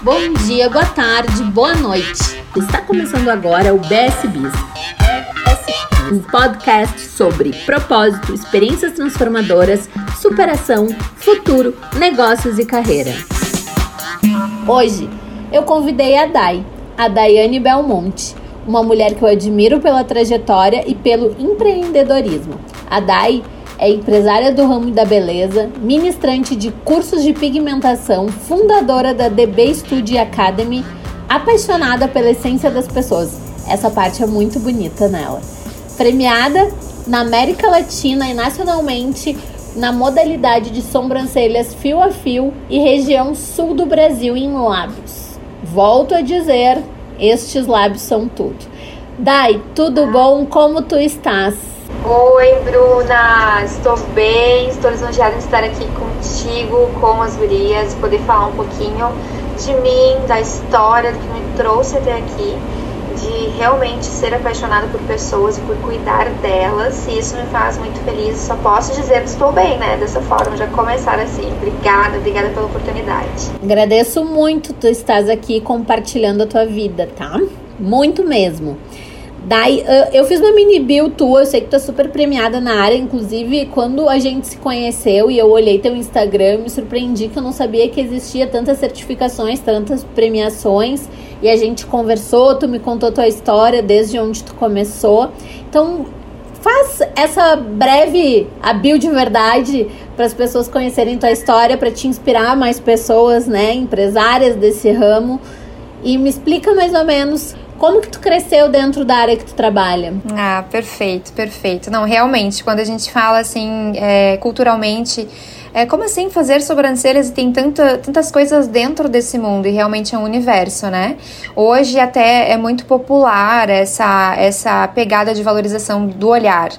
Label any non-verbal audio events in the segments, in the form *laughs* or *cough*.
Bom dia, boa tarde, boa noite. Está começando agora o BS Biz, um podcast sobre propósito, experiências transformadoras, superação, futuro, negócios e carreira. Hoje eu convidei a Dai, a Daiane Belmonte, uma mulher que eu admiro pela trajetória e pelo empreendedorismo. A Dai é empresária do ramo da beleza, ministrante de cursos de pigmentação, fundadora da DB Studio Academy, apaixonada pela essência das pessoas. Essa parte é muito bonita nela. Premiada na América Latina e nacionalmente na modalidade de sobrancelhas fio a fio e região sul do Brasil em lábios. Volto a dizer, estes lábios são tudo. Dai, tudo bom? Como tu estás? Oi, Bruna, estou bem, estou lisonjeada em estar aqui contigo, com as gurias, poder falar um pouquinho de mim, da história, do que me trouxe até aqui, de realmente ser apaixonada por pessoas e por cuidar delas, e isso me faz muito feliz. Só posso dizer que estou bem, né? Dessa forma, já começar assim. Obrigada, obrigada pela oportunidade. Agradeço muito tu estás aqui compartilhando a tua vida, tá? Muito mesmo. Daí, eu fiz uma mini bio tua, eu sei que tu é super premiada na área, inclusive quando a gente se conheceu e eu olhei teu Instagram, me surpreendi que eu não sabia que existia tantas certificações, tantas premiações, e a gente conversou, tu me contou tua história desde onde tu começou. Então, faz essa breve a de verdade para as pessoas conhecerem tua história, para te inspirar mais pessoas, né, empresárias desse ramo. E me explica mais ou menos como que tu cresceu dentro da área que tu trabalha? Ah, perfeito, perfeito. Não, realmente, quando a gente fala assim, é, culturalmente, é, como assim fazer sobrancelhas e tem tanta, tantas coisas dentro desse mundo e realmente é um universo, né? Hoje até é muito popular essa, essa pegada de valorização do olhar.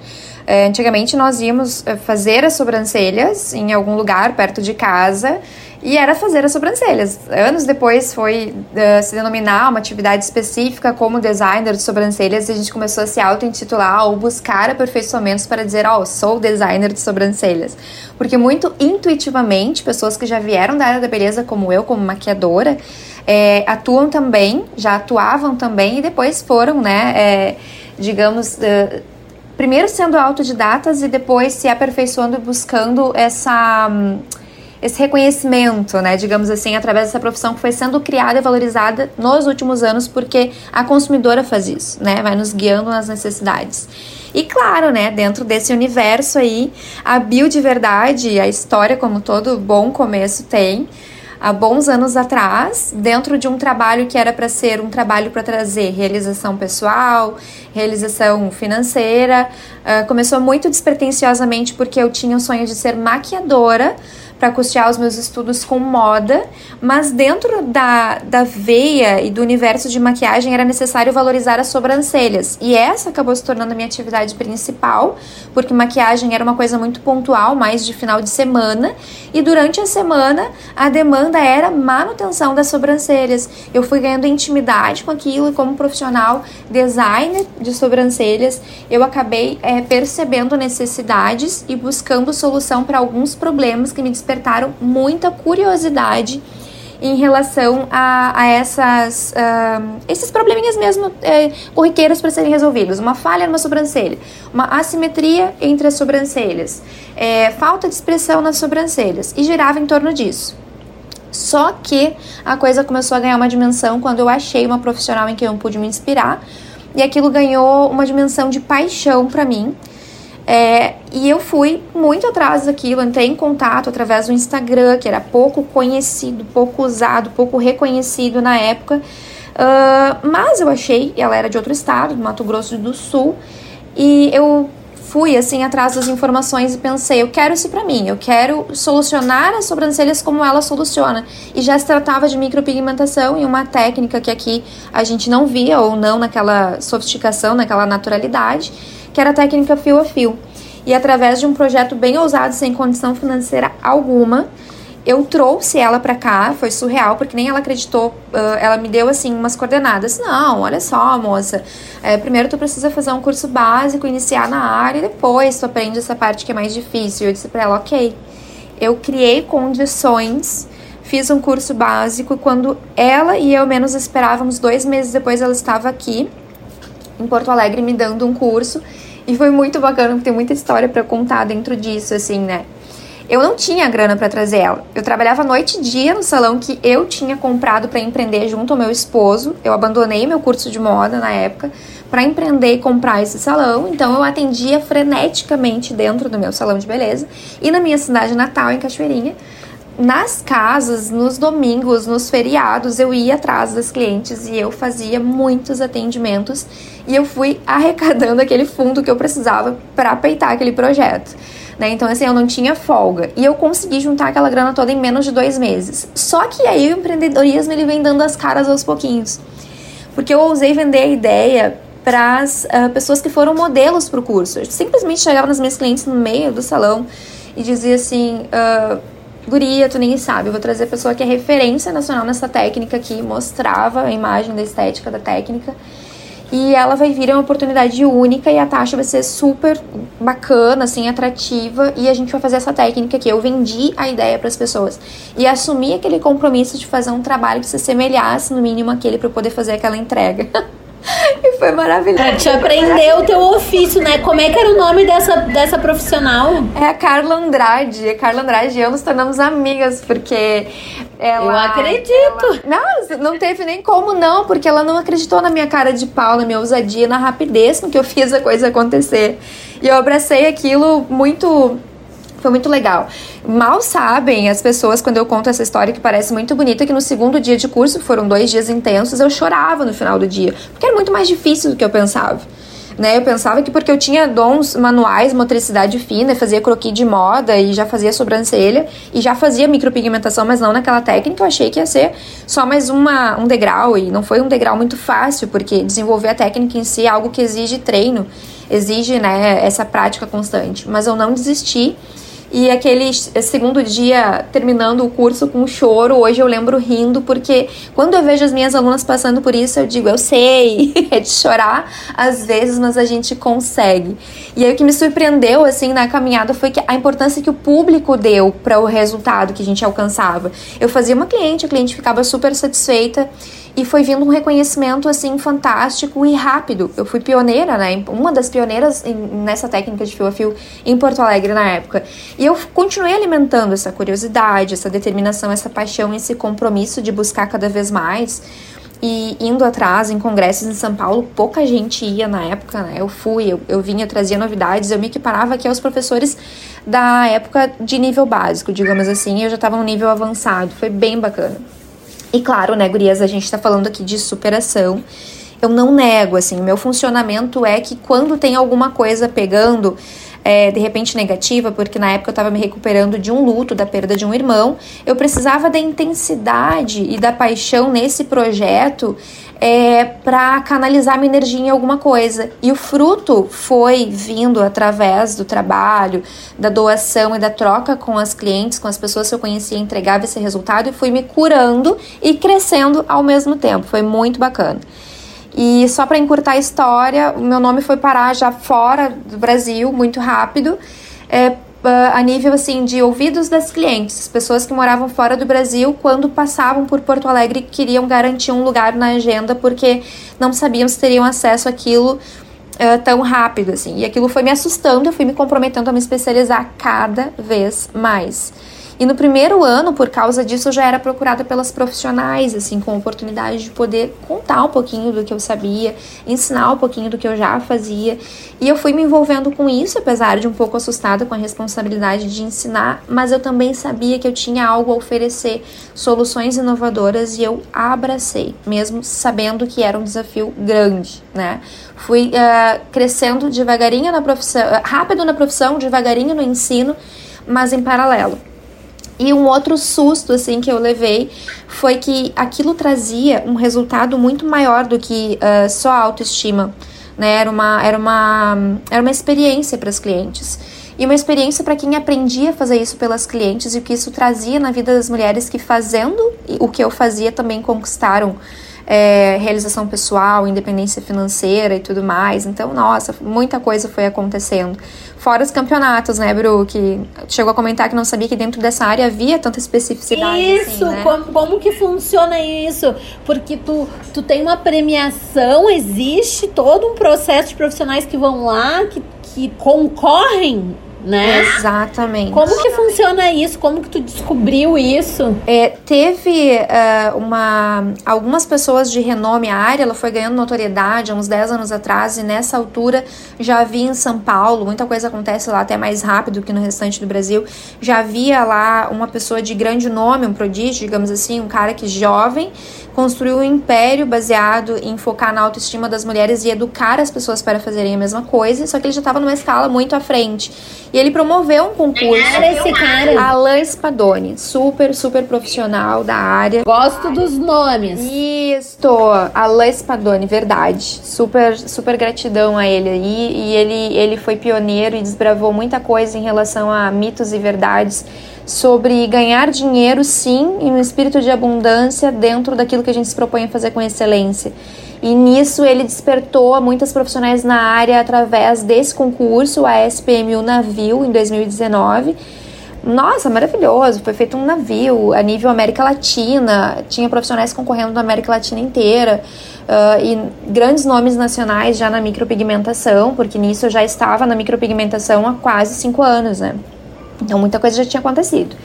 É, antigamente nós íamos é, fazer as sobrancelhas em algum lugar perto de casa e era fazer as sobrancelhas. Anos depois foi uh, se denominar uma atividade específica como designer de sobrancelhas e a gente começou a se auto-intitular ou buscar aperfeiçoamentos para dizer, ó, oh, sou designer de sobrancelhas. Porque muito intuitivamente, pessoas que já vieram da área da beleza como eu, como maquiadora, é, atuam também, já atuavam também e depois foram, né, é, digamos... Uh, primeiro sendo autodidatas e depois se aperfeiçoando e buscando essa... Um, esse reconhecimento, né, digamos assim, através dessa profissão que foi sendo criada e valorizada nos últimos anos, porque a consumidora faz isso, né, vai nos guiando nas necessidades. E claro, né, dentro desse universo aí, a biodiverdade, a história como todo bom começo tem, há bons anos atrás, dentro de um trabalho que era para ser um trabalho para trazer realização pessoal, realização financeira. Uh, começou muito despretensiosamente porque eu tinha o sonho de ser maquiadora, para custear os meus estudos com moda, mas dentro da, da veia e do universo de maquiagem era necessário valorizar as sobrancelhas. E essa acabou se tornando a minha atividade principal, porque maquiagem era uma coisa muito pontual, mais de final de semana, e durante a semana a demanda era manutenção das sobrancelhas. Eu fui ganhando intimidade com aquilo e como profissional designer de sobrancelhas, eu acabei é, percebendo necessidades e buscando solução para alguns problemas que me muita curiosidade em relação a, a essas, uh, esses probleminhas mesmo é, corriqueiros para serem resolvidos. Uma falha numa sobrancelha, uma assimetria entre as sobrancelhas, é, falta de expressão nas sobrancelhas e girava em torno disso. Só que a coisa começou a ganhar uma dimensão quando eu achei uma profissional em quem eu pude me inspirar e aquilo ganhou uma dimensão de paixão para mim é, e eu fui muito atrás daquilo, entrei em contato através do Instagram, que era pouco conhecido, pouco usado, pouco reconhecido na época. Uh, mas eu achei, ela era de outro estado, do Mato Grosso do Sul, e eu fui assim atrás das informações e pensei, eu quero isso para mim, eu quero solucionar as sobrancelhas como ela soluciona. E já se tratava de micropigmentação e uma técnica que aqui a gente não via ou não naquela sofisticação, naquela naturalidade que era a técnica fio a fio. E através de um projeto bem ousado, sem condição financeira alguma, eu trouxe ela para cá, foi surreal, porque nem ela acreditou. Ela me deu assim umas coordenadas. Não, olha só, moça. É, primeiro tu precisa fazer um curso básico, iniciar na área, e depois tu aprende essa parte que é mais difícil. Eu disse para ela, ok. Eu criei condições fiz um curso básico. Quando ela e eu menos esperávamos, dois meses depois, ela estava aqui em Porto Alegre me dando um curso. E foi muito bacana, porque tem muita história para contar dentro disso, assim, né? Eu não tinha grana para trazer ela. Eu trabalhava noite e dia no salão que eu tinha comprado para empreender junto ao meu esposo. Eu abandonei meu curso de moda na época para empreender e comprar esse salão. Então eu atendia freneticamente dentro do meu salão de beleza e na minha cidade natal, em Cachoeirinha. Nas casas, nos domingos, nos feriados, eu ia atrás das clientes e eu fazia muitos atendimentos e eu fui *laughs* arrecadando aquele fundo que eu precisava para peitar aquele projeto né? Então, assim, eu não tinha folga. E eu consegui juntar aquela grana toda em menos de dois meses. Só que aí o empreendedorismo ele vem dando as caras aos pouquinhos. Porque eu ousei vender a ideia para as uh, pessoas que foram modelos para o curso. Eu simplesmente chegava nas minhas clientes no meio do salão e dizia assim. Uh, Guria, tu nem sabe, eu vou trazer a pessoa que é referência nacional nessa técnica aqui, mostrava a imagem da estética da técnica e ela vai vir é uma oportunidade única e a taxa vai ser super bacana, assim, atrativa. E a gente vai fazer essa técnica que eu vendi a ideia para as pessoas e assumi aquele compromisso de fazer um trabalho que se assemelhasse no mínimo aquele para poder fazer aquela entrega. *laughs* *laughs* E foi maravilhoso. É, te aprendeu o teu ofício, né? Como é que era o nome dessa, dessa profissional? É a Carla Andrade. A Carla Andrade e eu nos tornamos amigas, porque ela. Eu acredito! Ela, não, não teve nem como não, porque ela não acreditou na minha cara de pau, na minha ousadia, na rapidez com que eu fiz a coisa acontecer. E eu abracei aquilo muito foi muito legal. Mal sabem as pessoas quando eu conto essa história que parece muito bonita que no segundo dia de curso, foram dois dias intensos, eu chorava no final do dia, porque era muito mais difícil do que eu pensava. Né, eu pensava que porque eu tinha dons manuais, motricidade fina, fazia croquis de moda e já fazia sobrancelha e já fazia micropigmentação, mas não naquela técnica, eu achei que ia ser só mais uma, um degrau e não foi um degrau muito fácil, porque desenvolver a técnica em si é algo que exige treino, exige né, essa prática constante. Mas eu não desisti e aquele segundo dia terminando o curso com choro, hoje eu lembro rindo, porque quando eu vejo as minhas alunas passando por isso, eu digo, eu sei, *laughs* é de chorar às vezes, mas a gente consegue. E aí o que me surpreendeu assim na caminhada foi que a importância que o público deu para o resultado que a gente alcançava. Eu fazia uma cliente, a cliente ficava super satisfeita e foi vindo um reconhecimento assim fantástico e rápido. Eu fui pioneira, né? Uma das pioneiras nessa técnica de fio a fio em Porto Alegre na época. E eu continuei alimentando essa curiosidade, essa determinação, essa paixão, esse compromisso de buscar cada vez mais. E indo atrás em congressos em São Paulo, pouca gente ia na época, né? Eu fui, eu, eu vinha, trazia novidades, eu me equiparava aqui aos professores da época de nível básico, digamos assim, eu já estava no nível avançado, foi bem bacana. E claro, né, gurias, a gente tá falando aqui de superação. Eu não nego, assim, meu funcionamento é que quando tem alguma coisa pegando, é, de repente negativa, porque na época eu estava me recuperando de um luto, da perda de um irmão, eu precisava da intensidade e da paixão nesse projeto é, para canalizar minha energia em alguma coisa. E o fruto foi vindo através do trabalho, da doação e da troca com as clientes, com as pessoas que eu conhecia, entregava esse resultado e fui me curando e crescendo ao mesmo tempo. Foi muito bacana. E só para encurtar a história, o meu nome foi parar já fora do Brasil muito rápido. É, a nível assim de ouvidos das clientes, pessoas que moravam fora do Brasil, quando passavam por Porto Alegre, queriam garantir um lugar na agenda porque não sabiam se teriam acesso àquilo uh, tão rápido assim. E aquilo foi me assustando, eu fui me comprometendo a me especializar cada vez mais. E no primeiro ano, por causa disso, eu já era procurada pelas profissionais, assim, com oportunidade de poder contar um pouquinho do que eu sabia, ensinar um pouquinho do que eu já fazia. E eu fui me envolvendo com isso, apesar de um pouco assustada com a responsabilidade de ensinar, mas eu também sabia que eu tinha algo a oferecer, soluções inovadoras, e eu abracei, mesmo sabendo que era um desafio grande, né? Fui uh, crescendo devagarinho na profissão, rápido na profissão, devagarinho no ensino, mas em paralelo. E um outro susto assim que eu levei foi que aquilo trazia um resultado muito maior do que uh, só autoestima. Né? Era, uma, era, uma, era uma experiência para as clientes. E uma experiência para quem aprendia a fazer isso pelas clientes e o que isso trazia na vida das mulheres que fazendo o que eu fazia também conquistaram é, realização pessoal, independência financeira e tudo mais. Então, nossa, muita coisa foi acontecendo. Fora os campeonatos, né, Bru? Que chegou a comentar que não sabia que dentro dessa área havia tanta especificidade. Assim, isso, assim, né? como, como que funciona isso? Porque tu, tu tem uma premiação, existe todo um processo de profissionais que vão lá, que, que concorrem né? Exatamente. Como que funciona isso? Como que tu descobriu isso? É, teve uh, uma algumas pessoas de renome a área, ela foi ganhando notoriedade há uns 10 anos atrás e nessa altura já havia em São Paulo, muita coisa acontece lá até mais rápido que no restante do Brasil. Já havia lá uma pessoa de grande nome, um prodígio, digamos assim, um cara que jovem construiu um império baseado em focar na autoestima das mulheres e educar as pessoas para fazerem a mesma coisa, só que ele já estava numa escala muito à frente. E ele promoveu um concurso. Era esse cara? Alain Spadoni, super, super profissional da área. Gosto dos nomes. Isso, Alain Spadoni, verdade. Super, super gratidão a ele aí. E ele, ele foi pioneiro e desbravou muita coisa em relação a mitos e verdades sobre ganhar dinheiro, sim, em um espírito de abundância dentro daquilo que a gente se propõe a fazer com excelência. E nisso ele despertou muitas profissionais na área através desse concurso, a SPMU Navio, em 2019. Nossa, maravilhoso! Foi feito um navio a nível América Latina, tinha profissionais concorrendo na América Latina inteira. Uh, e grandes nomes nacionais já na micropigmentação, porque nisso eu já estava na micropigmentação há quase cinco anos, né? Então muita coisa já tinha acontecido.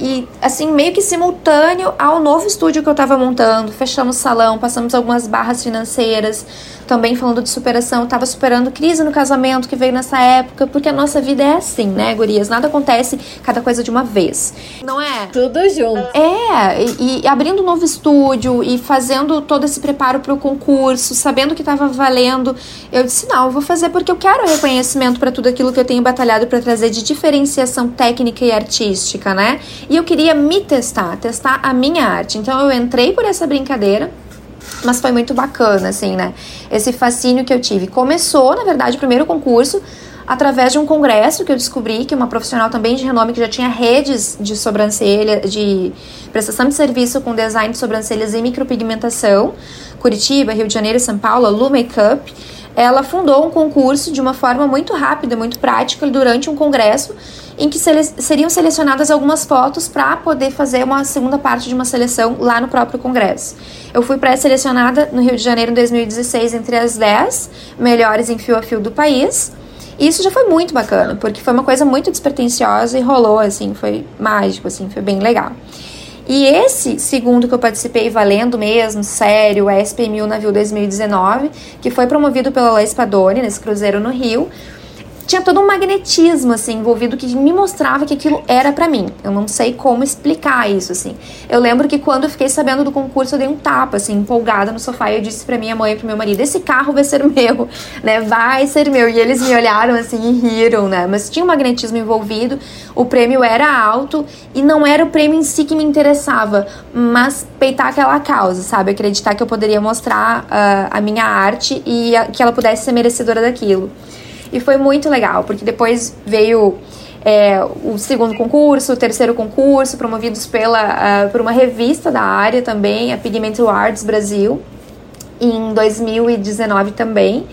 E assim, meio que simultâneo ao novo estúdio que eu tava montando, fechamos salão, passamos algumas barras financeiras, também falando de superação, tava superando crise no casamento que veio nessa época, porque a nossa vida é assim, né, gurias? Nada acontece cada coisa de uma vez. Não é? Tudo junto. É, e, e abrindo um novo estúdio e fazendo todo esse preparo para o concurso, sabendo que tava valendo, eu disse: não, eu vou fazer porque eu quero reconhecimento para tudo aquilo que eu tenho batalhado para trazer de diferenciação técnica e artística, né? E eu queria me testar, testar a minha arte. Então eu entrei por essa brincadeira mas foi muito bacana, assim, né? Esse fascínio que eu tive. Começou, na verdade, o primeiro concurso através de um congresso que eu descobri que uma profissional também de renome que já tinha redes de sobrancelha, de prestação de serviço com design de sobrancelhas e micropigmentação, Curitiba, Rio de Janeiro e São Paulo, Lu Makeup, ela fundou um concurso de uma forma muito rápida, muito prática, durante um congresso em que sele seriam selecionadas algumas fotos para poder fazer uma segunda parte de uma seleção lá no próprio congresso. Eu fui pré-selecionada no Rio de Janeiro em 2016 entre as 10 melhores em fio a fio do país. Isso já foi muito bacana, porque foi uma coisa muito despretensiosa e rolou, assim, foi mágico, assim, foi bem legal. E esse segundo que eu participei valendo mesmo, sério, o SP1000 Navio 2019, que foi promovido pela Laís Padoni nesse cruzeiro no Rio, tinha todo um magnetismo assim envolvido que me mostrava que aquilo era para mim. Eu não sei como explicar isso assim. Eu lembro que quando eu fiquei sabendo do concurso eu dei um tapa assim, empolgada no sofá e eu disse para minha mãe e pro meu marido: "Esse carro vai ser meu, *laughs* né? Vai ser meu". E eles me olharam assim e riram, né? Mas tinha um magnetismo envolvido. O prêmio era alto e não era o prêmio em si que me interessava, mas peitar aquela causa, sabe? Acreditar que eu poderia mostrar uh, a minha arte e a, que ela pudesse ser merecedora daquilo. E foi muito legal, porque depois veio é, o segundo concurso, o terceiro concurso, promovidos pela, uh, por uma revista da área também, a Pigment Awards Brasil, em 2019 também.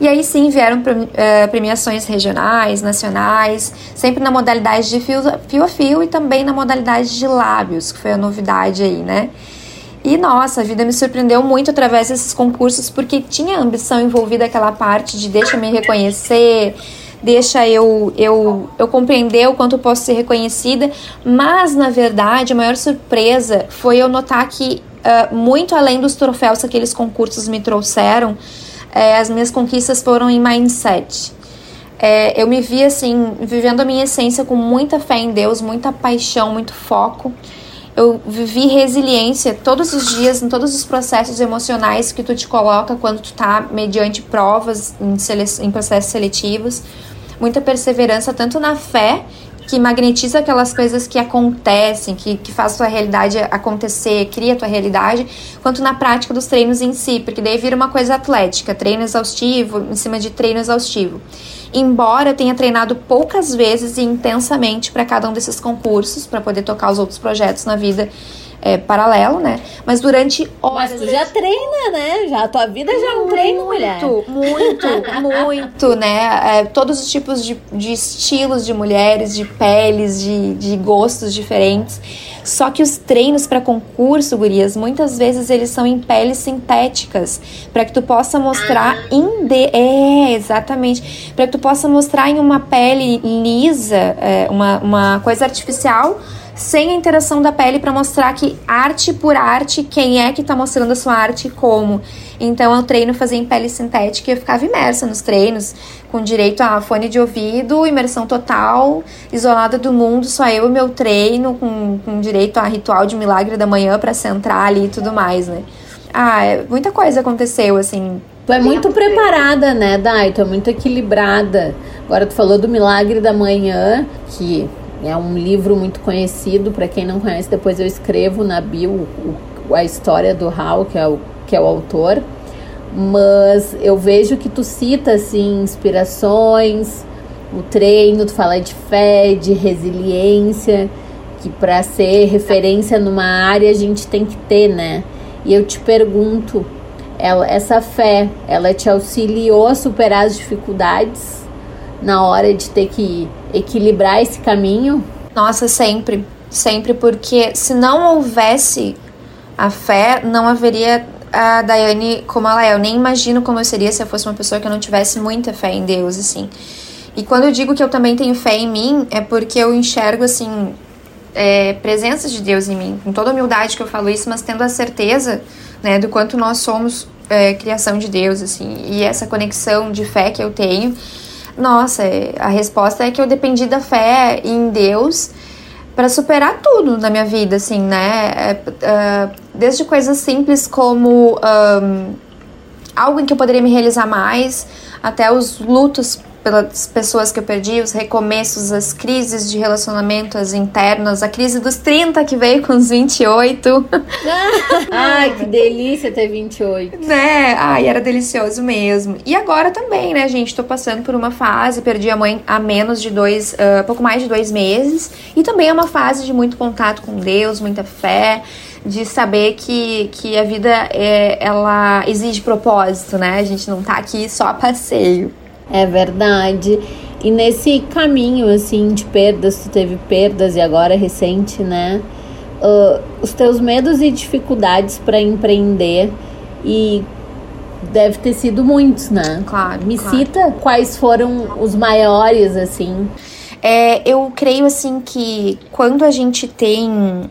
E aí sim vieram uh, premiações regionais, nacionais, sempre na modalidade de fio a fio e também na modalidade de lábios, que foi a novidade aí, né? E nossa, a vida me surpreendeu muito através desses concursos, porque tinha ambição envolvida aquela parte de deixa me reconhecer, deixa eu, eu, eu compreender o quanto eu posso ser reconhecida, mas na verdade a maior surpresa foi eu notar que, uh, muito além dos troféus que aqueles concursos me trouxeram, uh, as minhas conquistas foram em mindset. É, eu me vi assim, vivendo a minha essência com muita fé em Deus, muita paixão, muito foco eu vivi resiliência todos os dias, em todos os processos emocionais que tu te coloca quando tu tá mediante provas, em, em processos seletivos. Muita perseverança, tanto na fé, que magnetiza aquelas coisas que acontecem, que, que faz tua realidade acontecer, cria tua realidade, quanto na prática dos treinos em si, porque daí vira uma coisa atlética, treino exaustivo em cima de treino exaustivo. Embora eu tenha treinado poucas vezes e intensamente para cada um desses concursos, para poder tocar os outros projetos na vida é, paralelo, né? Mas durante horas. Mas tu já treina, né? Já a tua vida já é um treino, mulher. Muito, muito, *laughs* muito, né? É, todos os tipos de, de estilos de mulheres, de peles, de, de gostos diferentes. Só que os treinos para concurso, gurias, muitas vezes eles são em peles sintéticas, para que tu possa mostrar ah. em de... é, exatamente, para que tu possa mostrar em uma pele lisa, é, uma, uma coisa artificial sem a interação da pele para mostrar que arte por arte, quem é que está mostrando a sua arte e como. Então eu treino fazer em pele sintética e eu ficava imersa nos treinos, com direito a fone de ouvido, imersão total, isolada do mundo, só eu e meu treino, com, com direito a ritual de milagre da manhã para centrar ali e tudo mais, né? Ah, é, muita coisa aconteceu, assim, Tu é muito preparada, né, Dai? Tu é muito equilibrada. Agora tu falou do Milagre da Manhã, que é um livro muito conhecido, para quem não conhece, depois eu escrevo na bio a história do Hal, que é o, que é o autor. Mas eu vejo que tu cita assim inspirações, o treino, tu fala de fé, de resiliência, que para ser referência numa área a gente tem que ter, né? E eu te pergunto, ela, essa fé, ela te auxiliou a superar as dificuldades na hora de ter que equilibrar esse caminho? Nossa, sempre. Sempre, porque se não houvesse a fé, não haveria a Daiane como ela é. Eu nem imagino como eu seria se eu fosse uma pessoa que não tivesse muita fé em Deus, assim. E quando eu digo que eu também tenho fé em mim, é porque eu enxergo, assim, é, presença de Deus em mim. Com toda humildade que eu falo isso, mas tendo a certeza, né, do quanto nós somos é, criação de Deus, assim. E essa conexão de fé que eu tenho nossa, é, a resposta é que eu dependi da fé em Deus para superar tudo na minha vida, assim, né? É, é, desde coisas simples como um, algo em que eu poderia me realizar mais, até os lutos pelas pessoas que eu perdi, os recomeços, as crises de relacionamento, as internas, a crise dos 30 que veio com os 28. *laughs* Ai, que delícia ter 28. Né? Ai, era delicioso mesmo. E agora também, né, gente? Tô passando por uma fase, perdi a mãe há menos de dois, uh, pouco mais de dois meses. E também é uma fase de muito contato com Deus, muita fé de saber que, que a vida é, ela exige propósito, né? A gente não tá aqui só a passeio. É verdade. E nesse caminho, assim, de perdas, tu teve perdas e agora é recente, né? Uh, os teus medos e dificuldades para empreender e deve ter sido muitos, né? Claro. Me claro. cita quais foram os maiores, assim. É, eu creio, assim, que quando a gente tem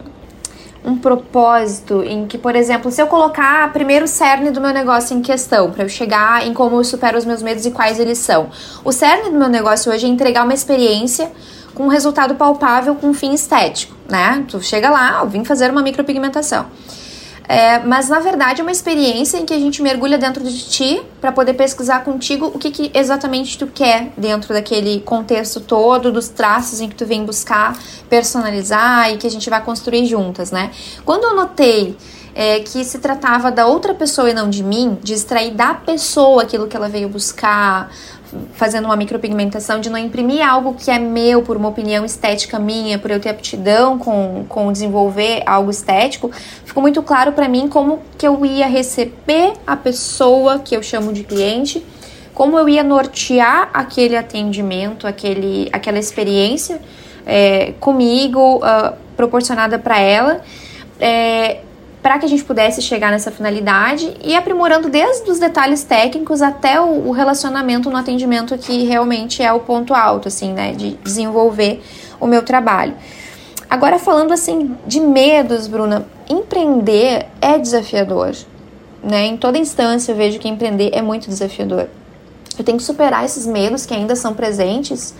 um propósito em que, por exemplo, se eu colocar primeiro o cerne do meu negócio em questão, para eu chegar em como eu supero os meus medos e quais eles são. O cerne do meu negócio hoje é entregar uma experiência com um resultado palpável com um fim estético, né? Tu chega lá, eu vim fazer uma micropigmentação. É, mas na verdade é uma experiência em que a gente mergulha dentro de ti para poder pesquisar contigo o que, que, exatamente tu quer dentro daquele contexto todo, dos traços em que tu vem buscar personalizar e que a gente vai construir juntas, né? Quando eu notei é, que se tratava da outra pessoa e não de mim, de extrair da pessoa aquilo que ela veio buscar, fazendo uma micropigmentação, de não imprimir algo que é meu por uma opinião estética minha, por eu ter aptidão com, com desenvolver algo estético, ficou muito claro para mim como que eu ia receber a pessoa que eu chamo de cliente, como eu ia nortear aquele atendimento, aquele, aquela experiência é, comigo, uh, proporcionada para ela. É, para que a gente pudesse chegar nessa finalidade e aprimorando desde os detalhes técnicos até o, o, relacionamento no atendimento que realmente é o ponto alto, assim, né, de desenvolver o meu trabalho. Agora falando assim de medos, Bruna, empreender é desafiador, né? Em toda instância eu vejo que empreender é muito desafiador. Eu tenho que superar esses medos que ainda são presentes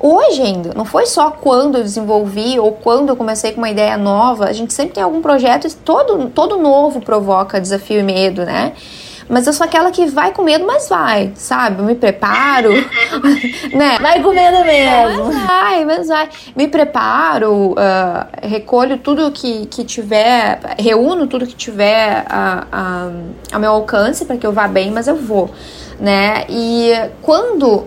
hoje ainda. Não foi só quando eu desenvolvi ou quando eu comecei com uma ideia nova. A gente sempre tem algum projeto e todo, todo novo provoca desafio e medo, né? Mas eu sou aquela que vai com medo, mas vai, sabe? Eu me preparo, *laughs* né? Vai com medo mesmo. Mas vai, mas vai. Me preparo, uh, recolho tudo que, que tiver, reúno tudo que tiver a, a, a meu alcance para que eu vá bem, mas eu vou, né? E quando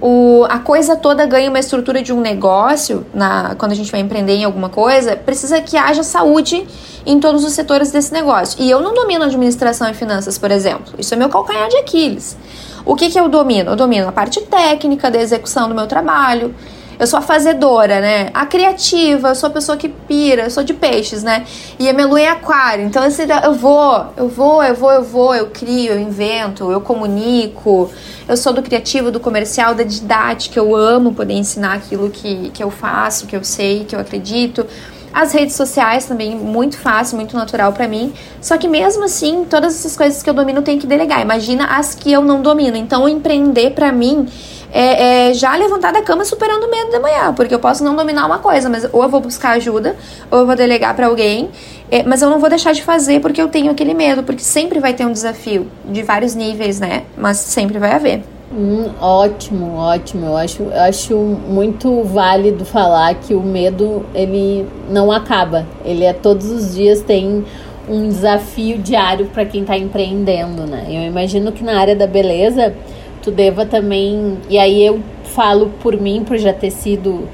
o, a coisa toda ganha uma estrutura de um negócio, na, quando a gente vai empreender em alguma coisa, precisa que haja saúde em todos os setores desse negócio. E eu não domino administração e finanças, por exemplo. Isso é meu calcanhar de Aquiles. O que, que eu domino? Eu domino a parte técnica da execução do meu trabalho. Eu sou a fazedora, né? A criativa, eu sou a pessoa que pira, eu sou de peixes, né? E a minha lua é aquário. Então, assim, eu vou, eu vou, eu vou, eu vou, eu crio, eu invento, eu comunico. Eu sou do criativo, do comercial, da didática. Eu amo poder ensinar aquilo que, que eu faço, que eu sei, que eu acredito. As redes sociais também, muito fácil, muito natural para mim. Só que mesmo assim, todas essas coisas que eu domino tem que delegar. Imagina as que eu não domino. Então, empreender para mim é, é, já levantar da cama superando o medo da manhã, porque eu posso não dominar uma coisa, mas ou eu vou buscar ajuda, ou eu vou delegar para alguém, é, mas eu não vou deixar de fazer porque eu tenho aquele medo, porque sempre vai ter um desafio de vários níveis, né? Mas sempre vai haver. Hum, ótimo, ótimo. Eu acho, eu acho muito válido falar que o medo ele não acaba. Ele é todos os dias tem um desafio diário para quem está empreendendo, né? Eu imagino que na área da beleza tu deva também. E aí eu falo por mim, por já ter sido.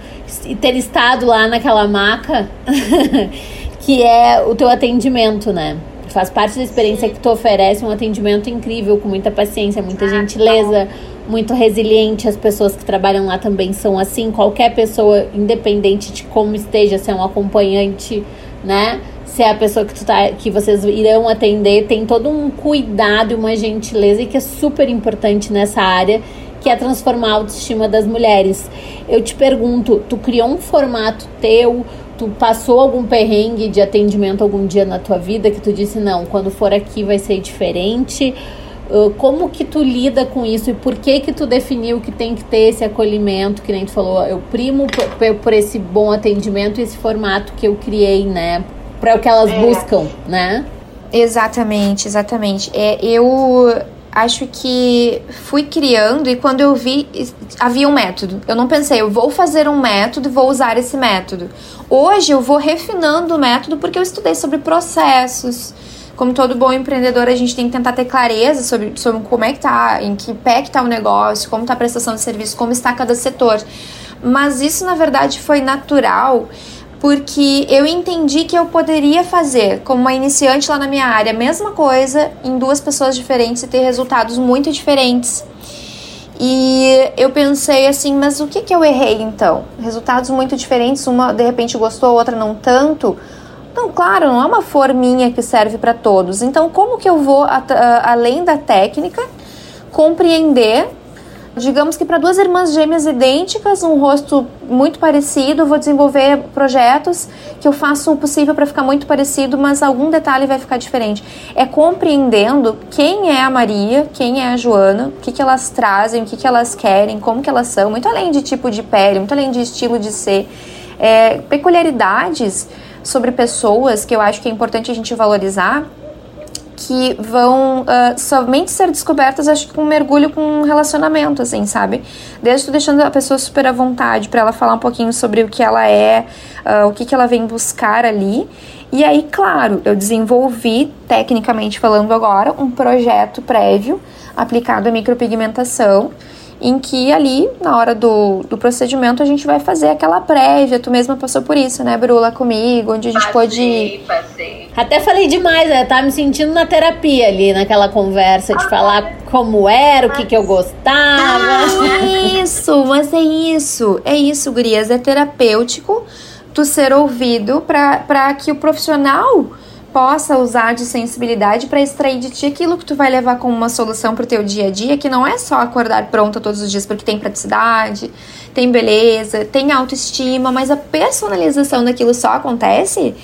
e ter estado lá naquela maca, *laughs* que é o teu atendimento, né? Faz parte da experiência que tu oferece um atendimento incrível, com muita paciência, muita gentileza, muito resiliente. As pessoas que trabalham lá também são assim. Qualquer pessoa, independente de como esteja, se é um acompanhante, né? Se é a pessoa que, tu tá, que vocês irão atender, tem todo um cuidado e uma gentileza que é super importante nessa área, que é transformar a autoestima das mulheres. Eu te pergunto, tu criou um formato teu, tu passou algum perrengue de atendimento algum dia na tua vida que tu disse, não, quando for aqui vai ser diferente? como que tu lida com isso e por que que tu definiu que tem que ter esse acolhimento, que nem tu falou, eu primo por, por esse bom atendimento e esse formato que eu criei, né, para o que elas é. buscam, né? Exatamente, exatamente. É, eu acho que fui criando e quando eu vi havia um método. Eu não pensei, eu vou fazer um método e vou usar esse método. Hoje eu vou refinando o método porque eu estudei sobre processos. Como todo bom empreendedor, a gente tem que tentar ter clareza sobre, sobre como é que tá, em que pé que tá o negócio, como tá a prestação de serviço, como está cada setor. Mas isso, na verdade, foi natural porque eu entendi que eu poderia fazer, como uma iniciante lá na minha área, a mesma coisa em duas pessoas diferentes e ter resultados muito diferentes. E eu pensei assim, mas o que, que eu errei então? Resultados muito diferentes, uma de repente gostou, outra não tanto. Não, claro, não é uma forminha que serve para todos. Então, como que eu vou, além da técnica, compreender Digamos que para duas irmãs gêmeas idênticas, um rosto muito parecido, vou desenvolver projetos que eu faço o possível para ficar muito parecido, mas algum detalhe vai ficar diferente. É compreendendo quem é a Maria, quem é a Joana, o que, que elas trazem, o que, que elas querem, como que elas são, muito além de tipo de pele, muito além de estilo de ser, é, peculiaridades sobre pessoas que eu acho que é importante a gente valorizar que vão uh, somente ser descobertas, acho que com um mergulho com um relacionamento, assim, sabe? Desde deixando a pessoa super à vontade para ela falar um pouquinho sobre o que ela é, uh, o que, que ela vem buscar ali. E aí, claro, eu desenvolvi, tecnicamente falando agora, um projeto prévio aplicado à micropigmentação em que ali, na hora do, do procedimento, a gente vai fazer aquela prévia. Tu mesma passou por isso, né, Brula, comigo, onde a gente passei, pode. Passei. Até falei demais, né? Tava me sentindo na terapia ali, naquela conversa de ah, falar como era, o que, que eu gostava. Ah, isso, mas é isso. É isso, Gurias. É terapêutico tu ser ouvido para que o profissional possa usar de sensibilidade para extrair de ti aquilo que tu vai levar como uma solução para o teu dia a dia, que não é só acordar pronta todos os dias porque tem praticidade, tem beleza, tem autoestima, mas a personalização daquilo só acontece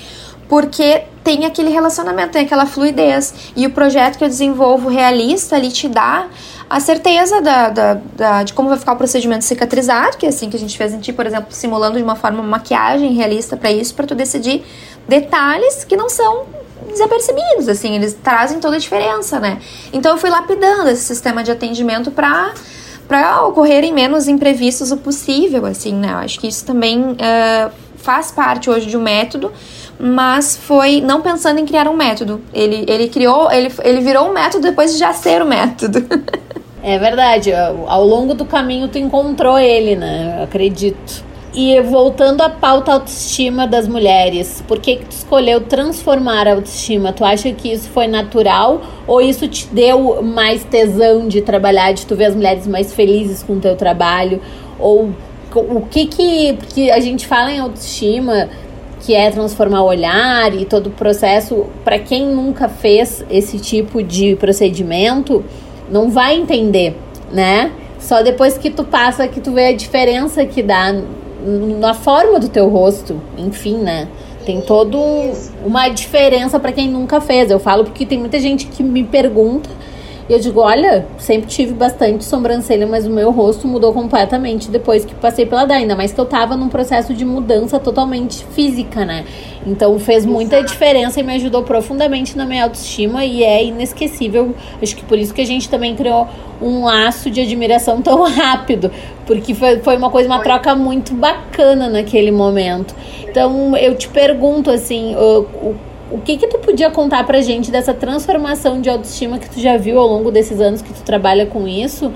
porque tem aquele relacionamento, tem aquela fluidez. E o projeto que eu desenvolvo realista ali te dá a certeza da, da, da, de como vai ficar o procedimento cicatrizado, que é assim que a gente fez em ti, por exemplo, simulando de uma forma uma maquiagem realista para isso, para tu decidir detalhes que não são desapercebidos, assim, eles trazem toda a diferença, né? Então eu fui lapidando esse sistema de atendimento para para ocorrerem menos imprevistos o possível, assim, né? Eu acho que isso também uh, faz parte hoje de um método, mas foi não pensando em criar um método. Ele, ele criou, ele, ele virou um método depois de já ser o um método. *laughs* É verdade, ao longo do caminho tu encontrou ele, né? Eu acredito. E voltando à pauta autoestima das mulheres, por que, que tu escolheu transformar a autoestima? Tu acha que isso foi natural ou isso te deu mais tesão de trabalhar, de tu ver as mulheres mais felizes com o teu trabalho? Ou o que que. Porque a gente fala em autoestima, que é transformar o olhar e todo o processo, para quem nunca fez esse tipo de procedimento, não vai entender, né? Só depois que tu passa que tu vê a diferença que dá na forma do teu rosto, enfim, né? Tem todo uma diferença para quem nunca fez. Eu falo porque tem muita gente que me pergunta e eu digo, olha, sempre tive bastante sobrancelha, mas o meu rosto mudou completamente depois que passei pela DA. Ainda mais que eu tava num processo de mudança totalmente física, né? Então fez muita diferença e me ajudou profundamente na minha autoestima e é inesquecível. Acho que por isso que a gente também criou um laço de admiração tão *laughs* rápido, porque foi, foi uma coisa, uma troca muito bacana naquele momento. Então eu te pergunto assim, o, o o que que tu podia contar pra gente dessa transformação de autoestima que tu já viu ao longo desses anos que tu trabalha com isso,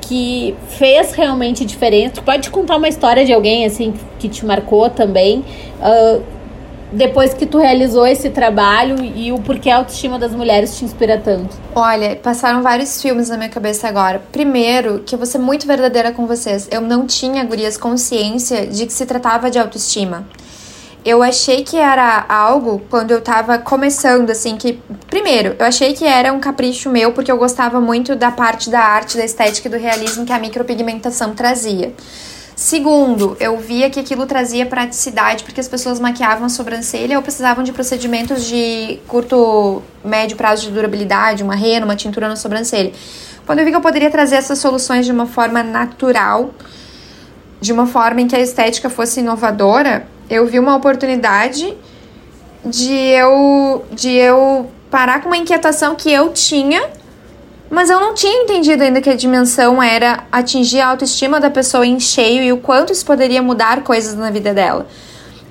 que fez realmente diferença? Tu pode contar uma história de alguém assim que te marcou também, uh, depois que tu realizou esse trabalho e o porquê a autoestima das mulheres te inspira tanto? Olha, passaram vários filmes na minha cabeça agora. Primeiro, que eu vou ser muito verdadeira com vocês. Eu não tinha, gurias, consciência de que se tratava de autoestima eu achei que era algo quando eu tava começando, assim, que. Primeiro, eu achei que era um capricho meu, porque eu gostava muito da parte da arte, da estética e do realismo que a micropigmentação trazia. Segundo, eu via que aquilo trazia praticidade porque as pessoas maquiavam a sobrancelha ou precisavam de procedimentos de curto, médio prazo de durabilidade, uma rena, uma tintura na sobrancelha. Quando eu vi que eu poderia trazer essas soluções de uma forma natural, de uma forma em que a estética fosse inovadora, eu vi uma oportunidade de eu de eu parar com uma inquietação que eu tinha, mas eu não tinha entendido ainda que a dimensão era atingir a autoestima da pessoa em cheio e o quanto isso poderia mudar coisas na vida dela.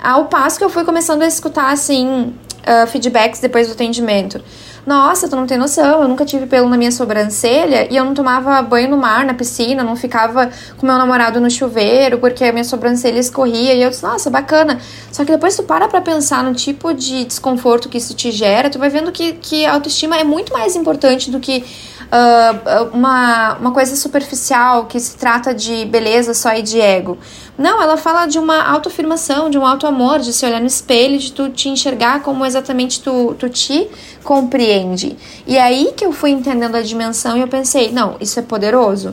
Ao passo que eu fui começando a escutar assim uh, feedbacks depois do atendimento. Nossa, tu não tem noção, eu nunca tive pelo na minha sobrancelha e eu não tomava banho no mar, na piscina, não ficava com meu namorado no chuveiro porque a minha sobrancelha escorria. E eu disse, nossa, bacana. Só que depois tu para pra pensar no tipo de desconforto que isso te gera, tu vai vendo que, que a autoestima é muito mais importante do que uh, uma, uma coisa superficial que se trata de beleza só e de ego. Não, ela fala de uma autoafirmação, de um auto-amor, de se olhar no espelho, de tu te enxergar como exatamente tu, tu te compreende. E é aí que eu fui entendendo a dimensão e eu pensei, não, isso é poderoso.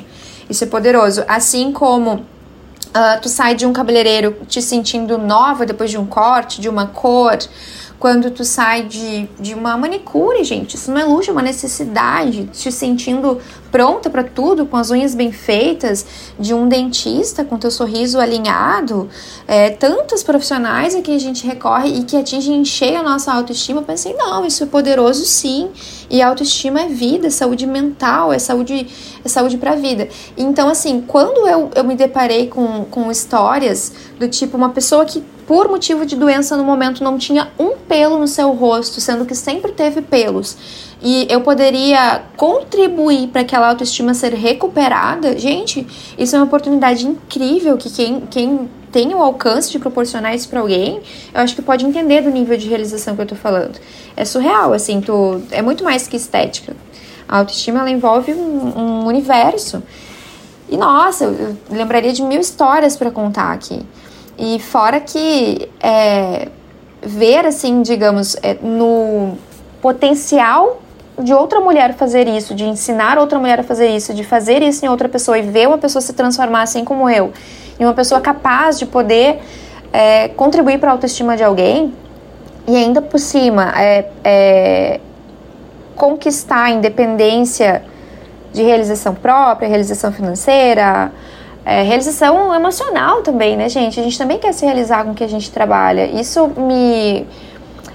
Isso é poderoso. Assim como Uh, tu sai de um cabeleireiro te sentindo nova depois de um corte, de uma cor, quando tu sai de, de uma manicure, gente. Isso não é luxo, é uma necessidade. Te sentindo pronta para tudo, com as unhas bem feitas, de um dentista com teu sorriso alinhado. É, tantos profissionais a que a gente recorre e que atingem em cheio a nossa autoestima. Eu pensei, não, isso é poderoso sim. E autoestima é vida, é saúde mental, é saúde, é saúde pra vida. Então, assim, quando eu, eu me deparei com, com histórias do tipo uma pessoa que por motivo de doença no momento não tinha um pelo no seu rosto, sendo que sempre teve pelos, e eu poderia contribuir para aquela autoestima ser recuperada, gente, isso é uma oportunidade incrível que quem, quem tem o alcance de proporcionar isso para alguém, eu acho que pode entender do nível de realização que eu tô falando. É surreal, assim, tu, é muito mais que estética. A autoestima ela envolve um, um universo. E nossa, eu lembraria de mil histórias para contar aqui. E fora que é, ver, assim, digamos, é, no potencial de outra mulher fazer isso, de ensinar outra mulher a fazer isso, de fazer isso em outra pessoa e ver uma pessoa se transformar assim como eu, e uma pessoa capaz de poder é, contribuir para a autoestima de alguém, e ainda por cima é, é, conquistar a independência de realização própria, realização financeira, é, realização emocional também, né, gente? A gente também quer se realizar com o que a gente trabalha. Isso me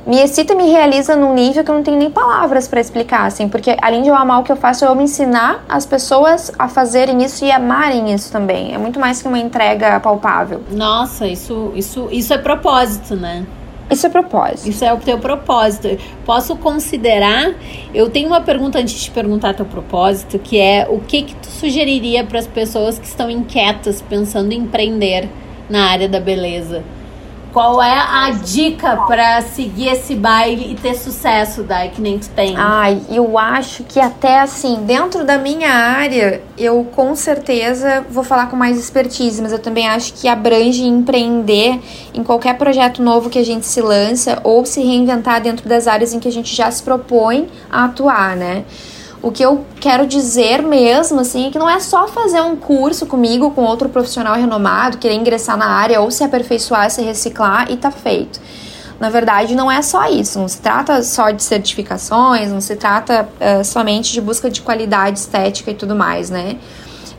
me excita e me realiza num nível que eu não tenho nem palavras para explicar, assim, porque além de eu amar o que eu faço, eu me ensinar as pessoas a fazerem isso e amarem isso também. É muito mais que uma entrega palpável. Nossa, isso, isso, isso é propósito, né? Isso é propósito. Isso é o teu propósito. Posso considerar. Eu tenho uma pergunta antes de te perguntar teu propósito, que é o que que tu sugeriria para as pessoas que estão inquietas pensando em empreender na área da beleza? Qual é a dica para seguir esse baile e ter sucesso, Dai, que nem tu tem? Ai, eu acho que até assim, dentro da minha área, eu com certeza vou falar com mais expertise, mas eu também acho que abrange empreender em qualquer projeto novo que a gente se lança ou se reinventar dentro das áreas em que a gente já se propõe a atuar, né? O que eu quero dizer mesmo, assim, é que não é só fazer um curso comigo, com outro profissional renomado, querer ingressar na área ou se aperfeiçoar, se reciclar e tá feito. Na verdade, não é só isso. Não se trata só de certificações, não se trata uh, somente de busca de qualidade estética e tudo mais, né?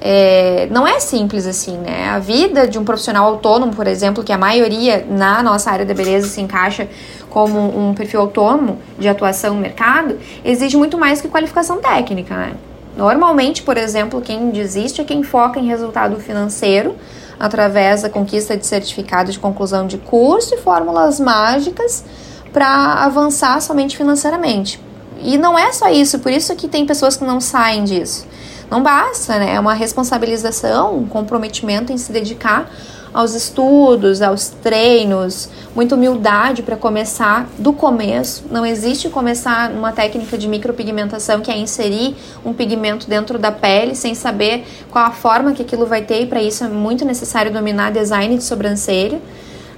É, não é simples assim, né? A vida de um profissional autônomo, por exemplo, que a maioria na nossa área da beleza se encaixa como um perfil autônomo de atuação no mercado, exige muito mais que qualificação técnica, né? Normalmente, por exemplo, quem desiste é quem foca em resultado financeiro através da conquista de certificado de conclusão de curso e fórmulas mágicas para avançar somente financeiramente. E não é só isso, por isso que tem pessoas que não saem disso. Não basta, né? É uma responsabilização, um comprometimento em se dedicar aos estudos, aos treinos, muita humildade para começar do começo. Não existe começar uma técnica de micropigmentação que é inserir um pigmento dentro da pele sem saber qual a forma que aquilo vai ter, e para isso é muito necessário dominar design de sobrancelha.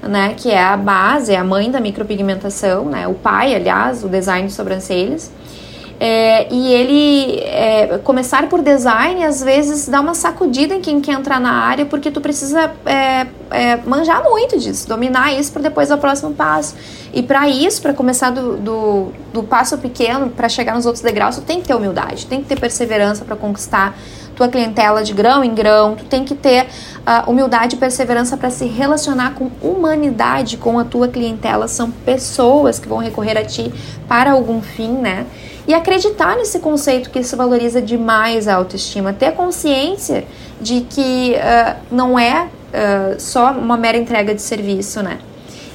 Né, que é a base, é a mãe da micropigmentação, né, o pai, aliás, o design de sobrancelhas. É, e ele é, começar por design às vezes dá uma sacudida em quem quer entrar na área porque tu precisa é, é manjar muito disso, dominar isso para depois dar o próximo passo. E para isso, para começar do, do, do, passo pequeno para chegar nos outros degraus, tu tem que ter humildade, tem que ter perseverança para conquistar tua clientela de grão em grão, tu tem que ter uh, humildade e perseverança para se relacionar com humanidade com a tua clientela. São pessoas que vão recorrer a ti para algum fim, né? E acreditar nesse conceito que isso valoriza demais a autoestima, ter consciência de que uh, não é uh, só uma mera entrega de serviço, né?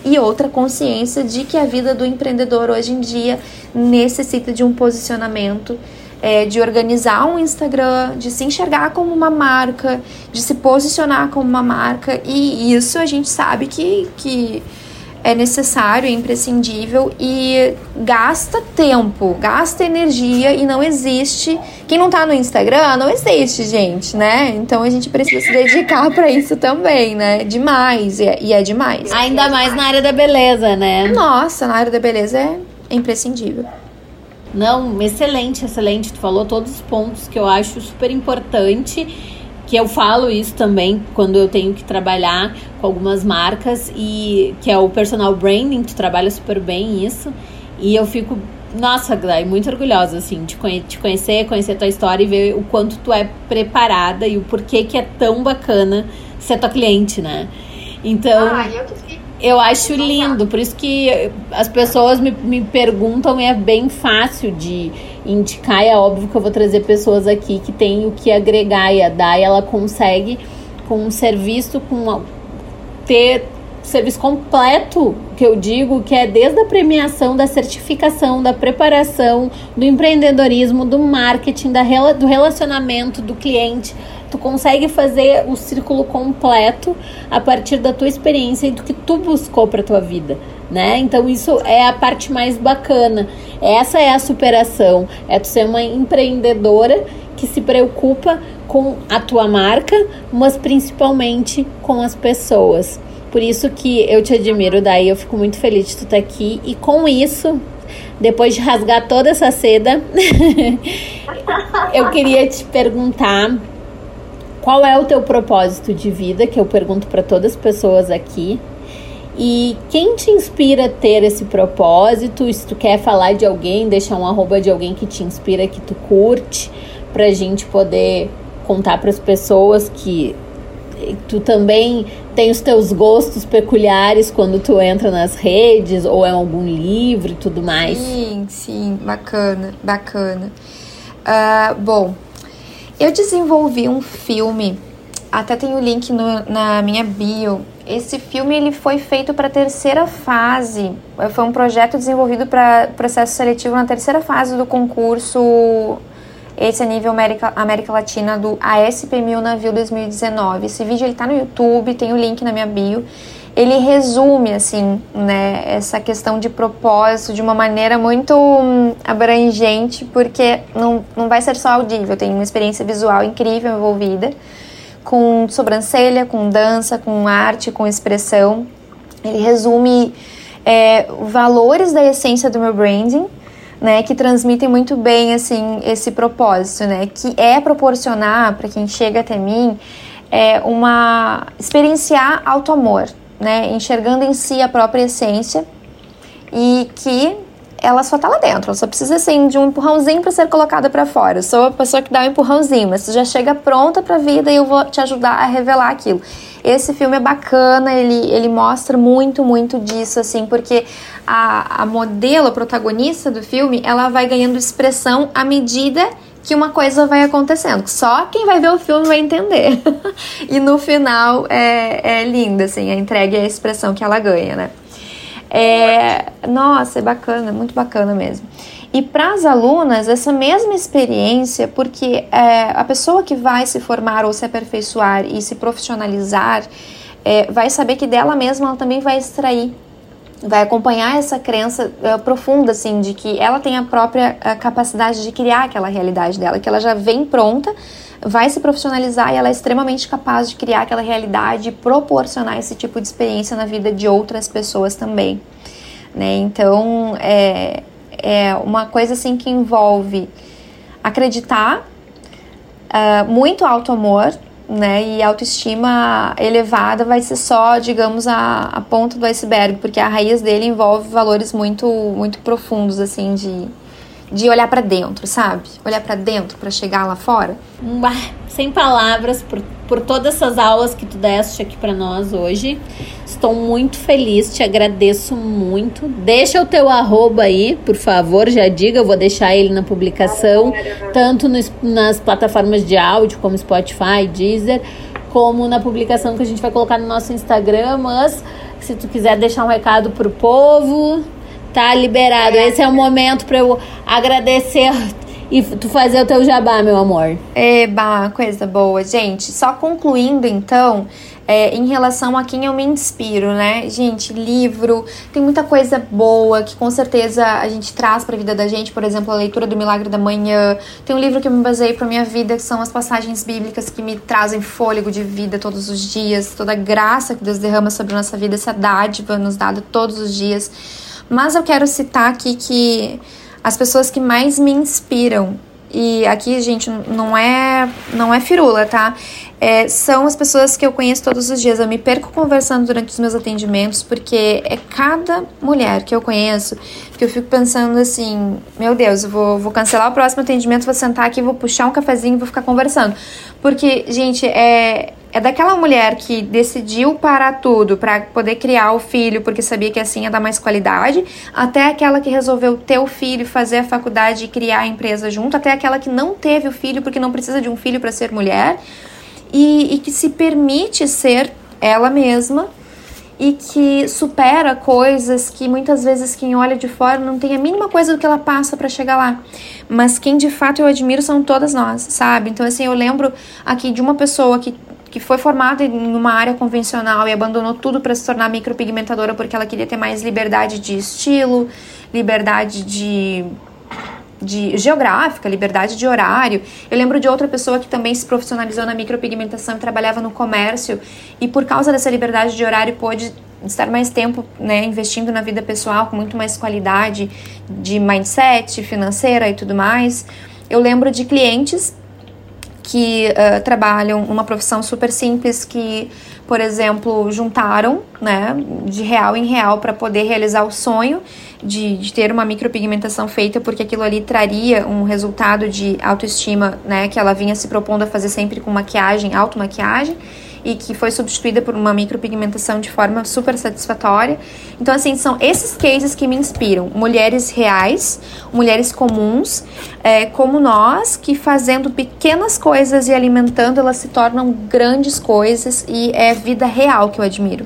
E outra consciência de que a vida do empreendedor hoje em dia necessita de um posicionamento, é, de organizar um Instagram, de se enxergar como uma marca, de se posicionar como uma marca, e isso a gente sabe que, que é necessário, é imprescindível e gasta tempo, gasta energia e não existe. Quem não tá no Instagram, não existe, gente, né? Então a gente precisa se dedicar para isso também, né? Demais, e é, e é demais. Ainda mais na área da beleza, né? Nossa, na área da beleza é imprescindível. Não, excelente, excelente. Tu falou todos os pontos que eu acho super importante que eu falo isso também quando eu tenho que trabalhar com algumas marcas e que é o personal branding, tu trabalha super bem isso. E eu fico, nossa, Glay, muito orgulhosa assim de te conhecer, conhecer tua história e ver o quanto tu é preparada e o porquê que é tão bacana ser tua cliente, né? Então, ah, eu que eu acho lindo, por isso que as pessoas me, me perguntam e é bem fácil de indicar. E é óbvio que eu vou trazer pessoas aqui que têm o que agregar e a Dai, ela consegue com um serviço, com ter serviço completo, que eu digo, que é desde a premiação, da certificação, da preparação, do empreendedorismo, do marketing, da, do relacionamento do cliente tu consegue fazer o círculo completo a partir da tua experiência e do que tu buscou para tua vida, né? Então isso é a parte mais bacana. Essa é a superação, é tu ser uma empreendedora que se preocupa com a tua marca, mas principalmente com as pessoas. Por isso que eu te admiro, daí eu fico muito feliz de tu estar tá aqui e com isso depois de rasgar toda essa seda, *laughs* eu queria te perguntar qual é o teu propósito de vida, que eu pergunto para todas as pessoas aqui. E quem te inspira a ter esse propósito? Se tu quer falar de alguém, deixar um arroba de alguém que te inspira, que tu curte, pra gente poder contar para as pessoas que tu também tem os teus gostos peculiares quando tu entra nas redes ou é algum livro e tudo mais. Sim, sim, bacana, bacana. Uh, bom, eu desenvolvi um filme, até tem o link no, na minha bio, esse filme ele foi feito para a terceira fase. Foi um projeto desenvolvido para processo seletivo na terceira fase do concurso esse é nível América, América Latina do ASP1000 Navio 2019. Esse vídeo ele tá no YouTube, tem o link na minha bio. Ele resume, assim, né, essa questão de propósito de uma maneira muito hum, abrangente, porque não, não vai ser só audível, tem uma experiência visual incrível envolvida, com sobrancelha, com dança, com arte, com expressão. Ele resume é, valores da essência do meu branding, né, que transmitem muito bem assim esse propósito, né, que é proporcionar para quem chega até mim é uma experienciar auto amor, né, enxergando em si a própria essência e que ela só tá lá dentro, ela só precisa assim de um empurrãozinho para ser colocada para fora. Eu sou a pessoa que dá um empurrãozinho, mas tu já chega pronta para a vida e eu vou te ajudar a revelar aquilo. Esse filme é bacana, ele, ele mostra muito, muito disso, assim, porque a, a modelo, a protagonista do filme, ela vai ganhando expressão à medida que uma coisa vai acontecendo. Só quem vai ver o filme vai entender. *laughs* e no final é, é linda, assim, a entrega e a expressão que ela ganha, né? É, nossa, é bacana, muito bacana mesmo. E para as alunas, essa mesma experiência, porque é, a pessoa que vai se formar ou se aperfeiçoar e se profissionalizar, é, vai saber que dela mesma ela também vai extrair, vai acompanhar essa crença é, profunda, assim, de que ela tem a própria a capacidade de criar aquela realidade dela, que ela já vem pronta, vai se profissionalizar e ela é extremamente capaz de criar aquela realidade e proporcionar esse tipo de experiência na vida de outras pessoas também. Né? Então, é, é uma coisa assim que envolve acreditar, uh, muito auto-amor, né? E autoestima elevada vai ser só, digamos, a, a ponta do iceberg, porque a raiz dele envolve valores muito, muito profundos, assim, de, de olhar para dentro, sabe? Olhar para dentro para chegar lá fora. Sem palavras por, por todas essas aulas que tu deste aqui para nós hoje. Estou muito feliz, te agradeço muito. Deixa o teu arroba aí, por favor, já diga, eu vou deixar ele na publicação, tanto no, nas plataformas de áudio como Spotify, Deezer, como na publicação que a gente vai colocar no nosso Instagram, mas se tu quiser deixar um recado pro povo, tá liberado. Esse é o momento para eu agradecer e tu fazer o teu jabá, meu amor. Eba, coisa boa. Gente, só concluindo então, é, em relação a quem eu me inspiro, né? Gente, livro, tem muita coisa boa que com certeza a gente traz para a vida da gente, por exemplo, a leitura do Milagre da Manhã. Tem um livro que eu me baseei para minha vida, que são as passagens bíblicas que me trazem fôlego de vida todos os dias, toda a graça que Deus derrama sobre a nossa vida, essa dádiva nos dada todos os dias. Mas eu quero citar aqui que as pessoas que mais me inspiram e aqui, gente, não é não é firula, tá? É, são as pessoas que eu conheço todos os dias. Eu me perco conversando durante os meus atendimentos, porque é cada mulher que eu conheço que eu fico pensando assim: meu Deus, eu vou, vou cancelar o próximo atendimento, vou sentar aqui, vou puxar um cafezinho vou ficar conversando. Porque, gente, é, é daquela mulher que decidiu parar tudo para poder criar o filho porque sabia que assim ia dar mais qualidade, até aquela que resolveu ter o filho, fazer a faculdade e criar a empresa junto, até aquela que não teve o filho porque não precisa de um filho para ser mulher e, e que se permite ser ela mesma e que supera coisas que muitas vezes quem olha de fora não tem a mínima coisa do que ela passa para chegar lá. Mas quem de fato eu admiro são todas nós, sabe? Então assim, eu lembro aqui de uma pessoa que que foi formada em uma área convencional e abandonou tudo para se tornar micropigmentadora porque ela queria ter mais liberdade de estilo, liberdade de de geográfica, liberdade de horário. Eu lembro de outra pessoa que também se profissionalizou na micropigmentação e trabalhava no comércio e por causa dessa liberdade de horário pôde estar mais tempo, né, investindo na vida pessoal com muito mais qualidade de mindset, financeira e tudo mais. Eu lembro de clientes que uh, trabalham uma profissão super simples que, por exemplo, juntaram, né, de real em real para poder realizar o sonho de, de ter uma micropigmentação feita, porque aquilo ali traria um resultado de autoestima, né, que ela vinha se propondo a fazer sempre com maquiagem, automaquiagem, e que foi substituída por uma micropigmentação de forma super satisfatória. Então, assim, são esses cases que me inspiram. Mulheres reais, mulheres comuns, é, como nós, que fazendo pequenas coisas e alimentando, elas se tornam grandes coisas e é vida real que eu admiro.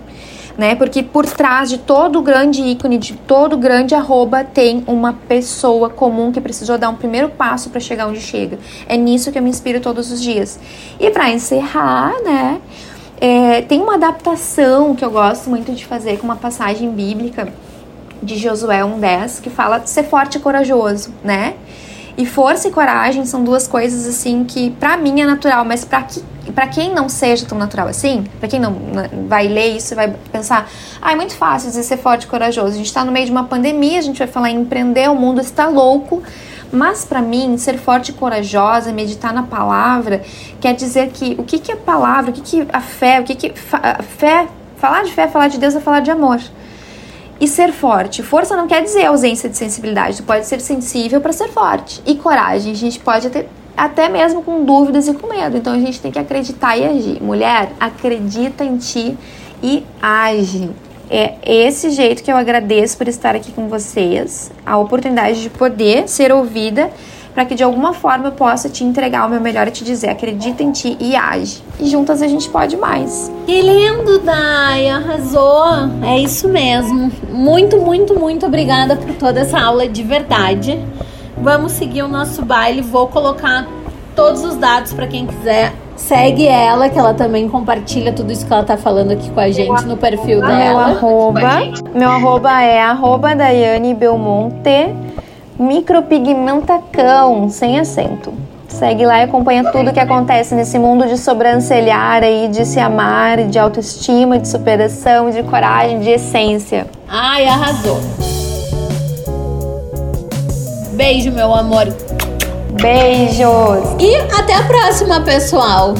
Né? Porque por trás de todo grande ícone, de todo grande arroba, tem uma pessoa comum que precisou dar um primeiro passo para chegar onde chega. É nisso que eu me inspiro todos os dias. E para encerrar, né? É, tem uma adaptação que eu gosto muito de fazer com uma passagem bíblica de Josué 1,10 que fala ser forte e corajoso, né? E força e coragem são duas coisas assim que para mim é natural, mas para que, pra quem não seja tão natural assim, para quem não né, vai ler isso, vai pensar, ah, é muito fácil dizer ser forte e corajoso. A gente tá no meio de uma pandemia, a gente vai falar em empreender, o mundo está louco. Mas para mim, ser forte e corajosa, meditar na palavra, quer dizer que o que, que é palavra, o que, que a fé, o que, que a fé, falar de fé, falar de Deus é falar de amor. E ser forte. Força não quer dizer ausência de sensibilidade. Tu pode ser sensível para ser forte. E coragem. A gente pode ter até mesmo com dúvidas e com medo. Então a gente tem que acreditar e agir. Mulher, acredita em ti e age. É esse jeito que eu agradeço por estar aqui com vocês, a oportunidade de poder ser ouvida para que de alguma forma eu possa te entregar o meu melhor e te dizer: acredita em ti e age. E juntas a gente pode mais. Que lindo, Dai! Arrasou! É isso mesmo. Muito, muito, muito obrigada por toda essa aula de verdade. Vamos seguir o nosso baile. Vou colocar todos os dados para quem quiser Segue ela, que ela também compartilha tudo isso que ela tá falando aqui com a gente no perfil dela. Meu arroba, meu arroba é arroba Daiane Belmonte, micropigmentacão, sem acento. Segue lá e acompanha tudo que acontece nesse mundo de sobrancelhar aí, de se amar, de autoestima, de superação, de coragem, de essência. Ai, arrasou. Beijo, meu amor. Beijos! E até a próxima, pessoal!